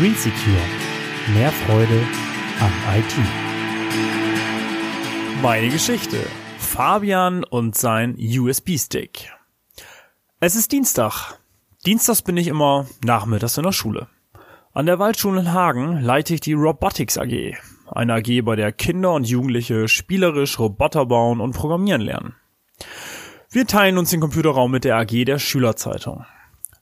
Green Secure. Mehr Freude am IT. Meine Geschichte. Fabian und sein USB-Stick. Es ist Dienstag. Dienstags bin ich immer nachmittags in der Schule. An der Waldschule in Hagen leite ich die Robotics AG. Eine AG, bei der Kinder und Jugendliche spielerisch Roboter bauen und programmieren lernen. Wir teilen uns den Computerraum mit der AG der Schülerzeitung.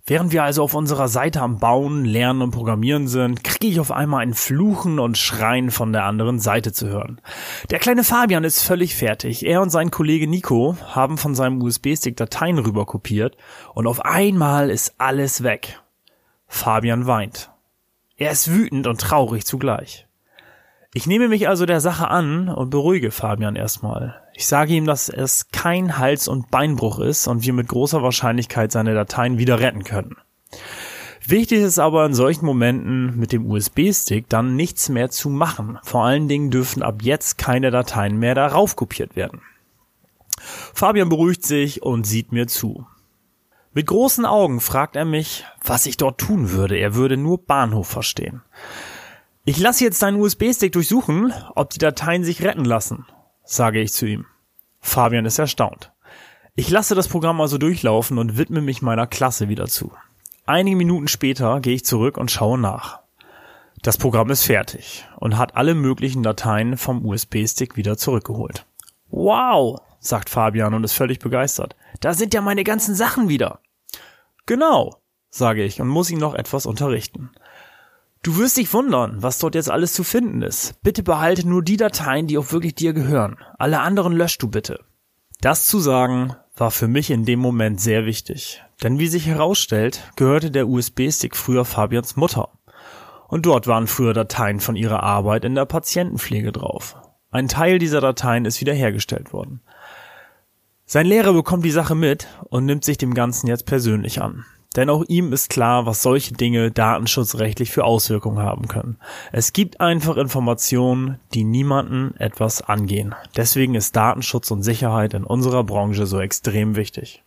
Während wir also auf unserer Seite am Bauen, Lernen und Programmieren sind, kriege ich auf einmal ein Fluchen und Schreien von der anderen Seite zu hören. Der kleine Fabian ist völlig fertig. Er und sein Kollege Nico haben von seinem USB-Stick Dateien rüber kopiert und auf einmal ist alles weg. Fabian weint. Er ist wütend und traurig zugleich. Ich nehme mich also der Sache an und beruhige Fabian erstmal. Ich sage ihm, dass es kein Hals- und Beinbruch ist und wir mit großer Wahrscheinlichkeit seine Dateien wieder retten können. Wichtig ist aber in solchen Momenten mit dem USB-Stick dann nichts mehr zu machen. Vor allen Dingen dürfen ab jetzt keine Dateien mehr darauf kopiert werden. Fabian beruhigt sich und sieht mir zu. Mit großen Augen fragt er mich, was ich dort tun würde. Er würde nur Bahnhof verstehen. Ich lasse jetzt deinen USB-Stick durchsuchen, ob die Dateien sich retten lassen sage ich zu ihm. Fabian ist erstaunt. Ich lasse das Programm also durchlaufen und widme mich meiner Klasse wieder zu. Einige Minuten später gehe ich zurück und schaue nach. Das Programm ist fertig und hat alle möglichen Dateien vom USB-Stick wieder zurückgeholt. Wow, sagt Fabian und ist völlig begeistert. Da sind ja meine ganzen Sachen wieder. Genau, sage ich und muss ihn noch etwas unterrichten. Du wirst dich wundern, was dort jetzt alles zu finden ist. Bitte behalte nur die Dateien, die auch wirklich dir gehören. Alle anderen löscht du bitte. Das zu sagen war für mich in dem Moment sehr wichtig. Denn wie sich herausstellt, gehörte der USB-Stick früher Fabians Mutter. Und dort waren früher Dateien von ihrer Arbeit in der Patientenpflege drauf. Ein Teil dieser Dateien ist wiederhergestellt worden. Sein Lehrer bekommt die Sache mit und nimmt sich dem Ganzen jetzt persönlich an. Denn auch ihm ist klar, was solche Dinge datenschutzrechtlich für Auswirkungen haben können. Es gibt einfach Informationen, die niemanden etwas angehen. Deswegen ist Datenschutz und Sicherheit in unserer Branche so extrem wichtig.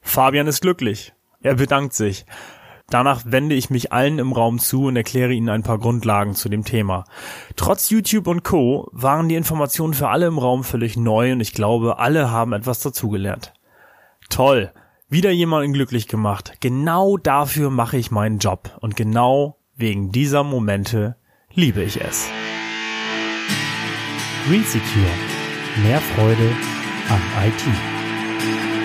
Fabian ist glücklich. Er bedankt sich. Danach wende ich mich allen im Raum zu und erkläre ihnen ein paar Grundlagen zu dem Thema. Trotz YouTube und Co. waren die Informationen für alle im Raum völlig neu und ich glaube, alle haben etwas dazugelernt. Toll. Wieder jemanden glücklich gemacht. Genau dafür mache ich meinen Job. Und genau wegen dieser Momente liebe ich es. Green Secure. Mehr Freude am IT.